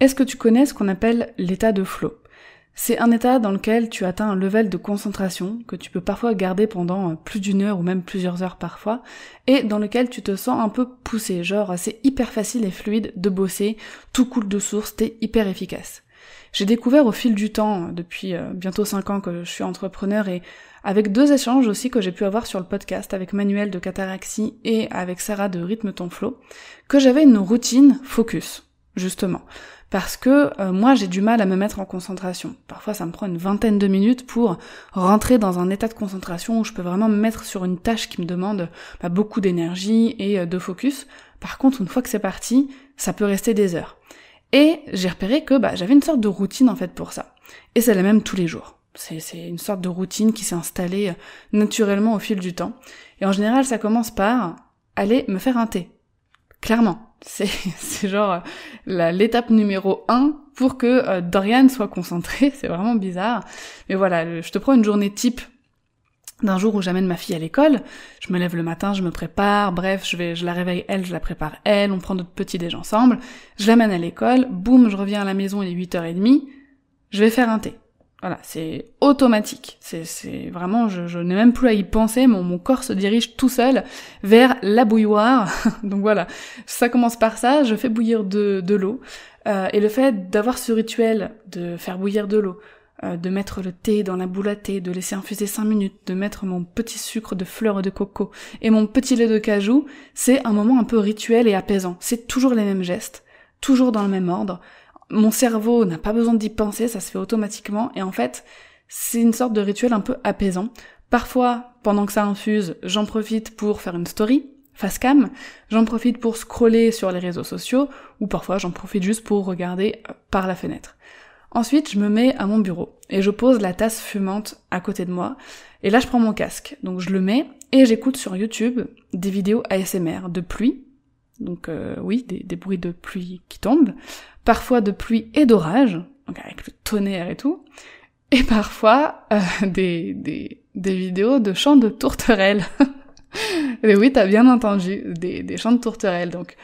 Est-ce que tu connais ce qu'on appelle l'état de flow? C'est un état dans lequel tu atteins un level de concentration que tu peux parfois garder pendant euh, plus d'une heure ou même plusieurs heures parfois, et dans lequel tu te sens un peu poussé, genre c'est hyper facile et fluide de bosser, tout coule de source, t'es hyper efficace. J'ai découvert au fil du temps, depuis euh, bientôt 5 ans que je suis entrepreneur et avec deux échanges aussi que j'ai pu avoir sur le podcast avec Manuel de Cataraxie et avec Sarah de Rythme ton flow, que j'avais une routine focus, justement parce que euh, moi j'ai du mal à me mettre en concentration. Parfois ça me prend une vingtaine de minutes pour rentrer dans un état de concentration où je peux vraiment me mettre sur une tâche qui me demande bah, beaucoup d'énergie et euh, de focus. Par contre, une fois que c'est parti, ça peut rester des heures. Et j'ai repéré que bah, j'avais une sorte de routine en fait pour ça. Et c'est la même tous les jours. C'est une sorte de routine qui s'est installée euh, naturellement au fil du temps. Et en général, ça commence par aller me faire un thé. Clairement. C'est genre l'étape numéro un pour que euh, Dorian soit concentré. C'est vraiment bizarre. Mais voilà, je te prends une journée type d'un jour où j'amène ma fille à l'école. Je me lève le matin, je me prépare, bref, je vais, je la réveille elle, je la prépare elle, on prend notre petit déj ensemble, je l'amène à l'école, boum, je reviens à la maison, il est 8h30, je vais faire un thé. Voilà, c'est automatique. C'est vraiment, je, je n'ai même plus à y penser. Mon, mon corps se dirige tout seul vers la bouilloire. Donc voilà, ça commence par ça. Je fais bouillir de, de l'eau. Euh, et le fait d'avoir ce rituel de faire bouillir de l'eau, euh, de mettre le thé dans la boule à thé, de laisser infuser 5 minutes, de mettre mon petit sucre de fleurs de coco et mon petit lait de cajou, c'est un moment un peu rituel et apaisant. C'est toujours les mêmes gestes, toujours dans le même ordre mon cerveau n'a pas besoin d'y penser, ça se fait automatiquement, et en fait, c'est une sorte de rituel un peu apaisant. Parfois, pendant que ça infuse, j'en profite pour faire une story, face cam, j'en profite pour scroller sur les réseaux sociaux, ou parfois j'en profite juste pour regarder euh, par la fenêtre. Ensuite, je me mets à mon bureau, et je pose la tasse fumante à côté de moi, et là je prends mon casque, donc je le mets, et j'écoute sur YouTube des vidéos ASMR de pluie, donc euh, oui, des, des, bruits de pluie qui tombent, parfois de pluie et d'orage, avec le tonnerre et tout, et parfois euh, des, vidéos de chants de tourterelles. et oui, t'as bien entendu, des, des chants de tourterelles. Donc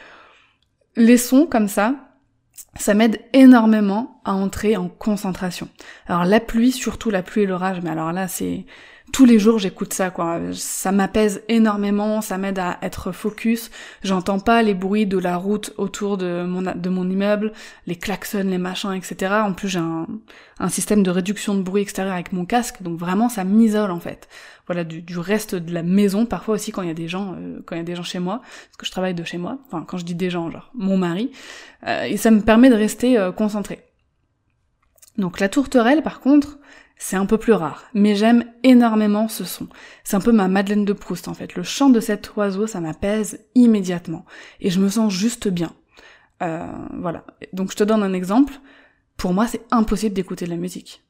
les sons comme ça, ça m'aide énormément à entrer en concentration. Alors la pluie, surtout la pluie et l'orage, mais alors là c'est tous les jours j'écoute ça quoi. Ça m'apaise énormément, ça m'aide à être focus. J'entends pas les bruits de la route autour de mon de mon immeuble, les klaxons, les machins, etc. En plus j'ai un, un système de réduction de bruit extérieur avec mon casque, donc vraiment ça m'isole en fait. Voilà du, du, reste de la maison. Parfois aussi quand il y a des gens, euh, quand il y a des gens chez moi, parce que je travaille de chez moi. Enfin quand je dis des gens, genre mon mari, euh, et ça me permet de rester euh, concentré. Donc la tourterelle par contre, c'est un peu plus rare, mais j'aime énormément ce son. C'est un peu ma Madeleine de Proust en fait. Le chant de cet oiseau, ça m'apaise immédiatement. Et je me sens juste bien. Euh, voilà. Donc je te donne un exemple. Pour moi, c'est impossible d'écouter de la musique.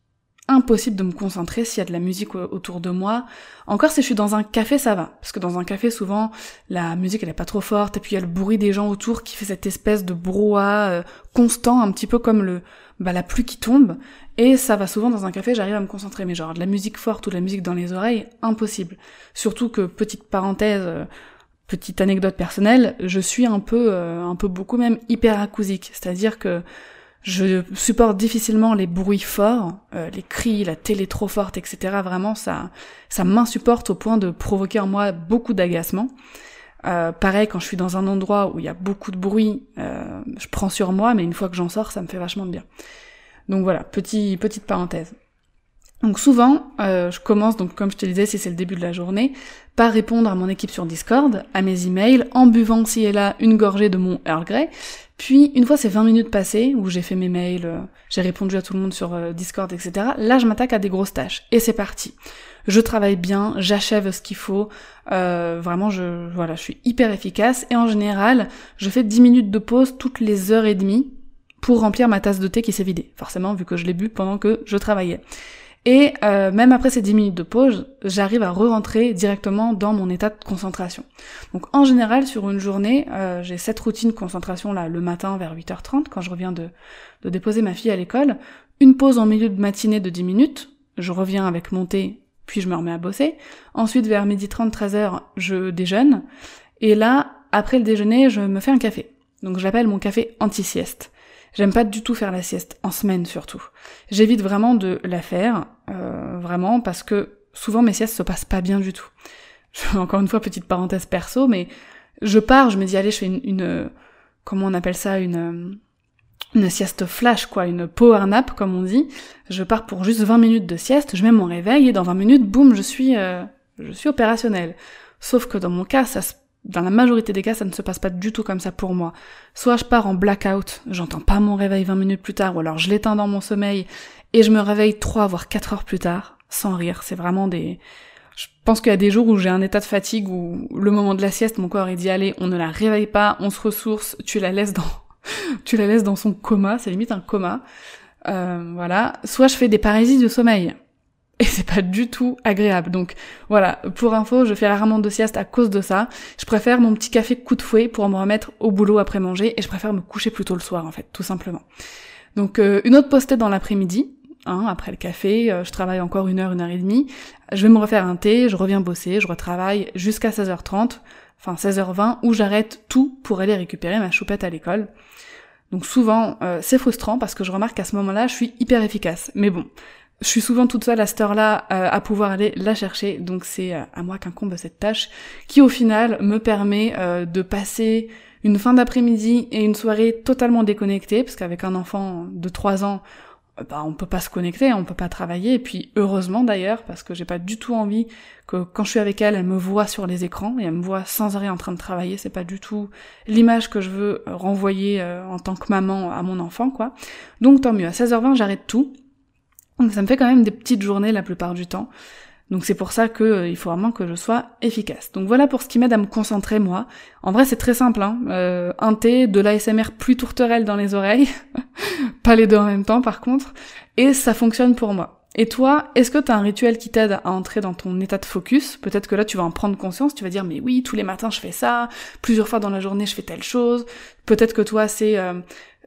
Impossible de me concentrer s'il y a de la musique autour de moi. Encore si je suis dans un café, ça va. Parce que dans un café, souvent, la musique, elle est pas trop forte. Et puis il y a le bruit des gens autour qui fait cette espèce de brouhaha euh, constant, un petit peu comme le, bah, la pluie qui tombe. Et ça va souvent dans un café, j'arrive à me concentrer, mais genre de la musique forte ou de la musique dans les oreilles, impossible. Surtout que, petite parenthèse, euh, petite anecdote personnelle, je suis un peu, euh, un peu beaucoup même hyperacousique. C'est-à-dire que je supporte difficilement les bruits forts, euh, les cris, la télé trop forte, etc. Vraiment, ça, ça m'insupporte au point de provoquer en moi beaucoup d'agacement. pareil, quand je suis dans un endroit où il y a beaucoup de bruit, je prends sur moi, mais une fois que j'en sors, ça me fait vachement de bien. Donc voilà, petit, petite parenthèse. Donc souvent, euh, je commence, donc comme je te disais, si c'est le début de la journée, par répondre à mon équipe sur Discord, à mes emails, en buvant ci et là une gorgée de mon Earl Grey. Puis une fois ces 20 minutes passées, où j'ai fait mes mails, euh, j'ai répondu à tout le monde sur euh, Discord, etc., là je m'attaque à des grosses tâches. Et c'est parti. Je travaille bien, j'achève ce qu'il faut, vraiment je voilà, je suis hyper efficace, et en général, je fais 10 minutes de pause toutes les heures et demie, pour remplir ma tasse de thé qui s'est vidée. Forcément, vu que je l'ai bu pendant que je travaillais. Et euh, même après ces 10 minutes de pause, j'arrive à re-rentrer directement dans mon état de concentration. Donc en général, sur une journée, euh, j'ai cette routine de concentration là le matin vers 8h30 quand je reviens de, de déposer ma fille à l'école, une pause en milieu de matinée de 10 minutes, je reviens avec mon thé, puis je me remets à bosser. Ensuite, vers midi 30, 13h, je déjeune. Et là, après le déjeuner, je me fais un café. Donc j'appelle mon café anti-sieste. J'aime pas du tout faire la sieste, en semaine surtout. J'évite vraiment de la faire, euh, vraiment, parce que souvent mes siestes se passent pas bien du tout. Encore une fois, petite parenthèse perso, mais je pars, je me dis allez, je fais une, une comment on appelle ça, une une sieste flash, quoi, une power nap, comme on dit. Je pars pour juste 20 minutes de sieste, je mets mon réveil et dans 20 minutes, boum, je suis, euh, je suis opérationnelle. Sauf que dans mon cas, ça se dans la majorité des cas, ça ne se passe pas du tout comme ça pour moi. Soit je pars en blackout, j'entends pas mon réveil 20 minutes plus tard, ou alors je l'éteins dans mon sommeil, et je me réveille 3 voire 4 heures plus tard, sans rire. C'est vraiment des... Je pense qu'il y a des jours où j'ai un état de fatigue, où le moment de la sieste, mon corps il dit allez, on ne la réveille pas, on se ressource, tu la laisses dans... tu la laisses dans son coma, c'est limite un coma. Euh, voilà. Soit je fais des parésies de sommeil et c'est pas du tout agréable. Donc voilà, pour info, je fais rarement de sieste à cause de ça. Je préfère mon petit café coup de fouet pour me remettre au boulot après manger et je préfère me coucher plus tôt le soir en fait, tout simplement. Donc euh, une autre postée dans l'après-midi, hein, après le café, euh, je travaille encore une heure, une heure et demie, je vais me refaire un thé, je reviens bosser, je retravaille jusqu'à 16h30, enfin 16h20, où j'arrête tout pour aller récupérer ma choupette à l'école. Donc souvent, euh, c'est frustrant parce que je remarque qu'à ce moment-là, je suis hyper efficace. Mais bon, je suis souvent toute seule à cette heure-là euh, à pouvoir aller la chercher, donc c'est euh, à moi qu'incombe cette tâche, qui au final me permet euh, de passer une fin d'après-midi et une soirée totalement déconnectée, parce qu'avec un enfant de 3 ans, bah, on peut pas se connecter, on peut pas travailler, et puis heureusement d'ailleurs, parce que j'ai pas du tout envie que quand je suis avec elle, elle me voit sur les écrans, et elle me voit sans arrêt en train de travailler, c'est pas du tout l'image que je veux renvoyer en tant que maman à mon enfant, quoi. Donc tant mieux, à 16h20 j'arrête tout, donc ça me fait quand même des petites journées la plupart du temps. Donc c'est pour ça que euh, il faut vraiment que je sois efficace. Donc voilà pour ce qui m'aide à me concentrer moi. En vrai c'est très simple, hein. Euh, un thé, de l'ASMR plus tourterelle dans les oreilles, pas les deux en même temps par contre, et ça fonctionne pour moi. Et toi, est-ce que tu as un rituel qui t'aide à entrer dans ton état de focus? Peut-être que là tu vas en prendre conscience, tu vas dire mais oui, tous les matins je fais ça, plusieurs fois dans la journée je fais telle chose. Peut-être que toi c'est euh,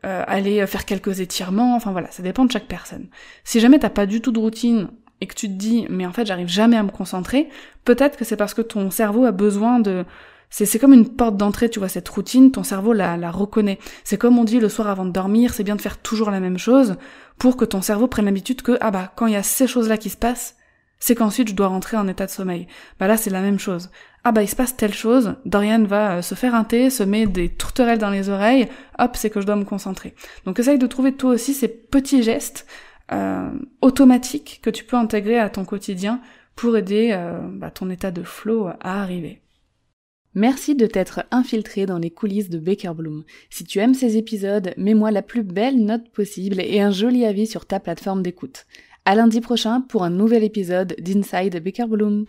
euh, aller faire quelques étirements, enfin voilà, ça dépend de chaque personne. Si jamais t'as pas du tout de routine et que tu te dis mais en fait j'arrive jamais à me concentrer, peut-être que c'est parce que ton cerveau a besoin de c'est comme une porte d'entrée, tu vois, cette routine, ton cerveau la, la reconnaît. C'est comme on dit le soir avant de dormir, c'est bien de faire toujours la même chose pour que ton cerveau prenne l'habitude que, ah bah, quand il y a ces choses-là qui se passent, c'est qu'ensuite je dois rentrer en état de sommeil. Bah là c'est la même chose. Ah bah il se passe telle chose, Dorian va euh, se faire un thé, se met des tourterelles dans les oreilles, hop c'est que je dois me concentrer. Donc essaye de trouver toi aussi ces petits gestes euh, automatiques que tu peux intégrer à ton quotidien pour aider euh, bah, ton état de flow à arriver. Merci de t'être infiltré dans les coulisses de Baker Bloom. Si tu aimes ces épisodes, mets-moi la plus belle note possible et un joli avis sur ta plateforme d'écoute. À lundi prochain pour un nouvel épisode d'Inside Baker Bloom.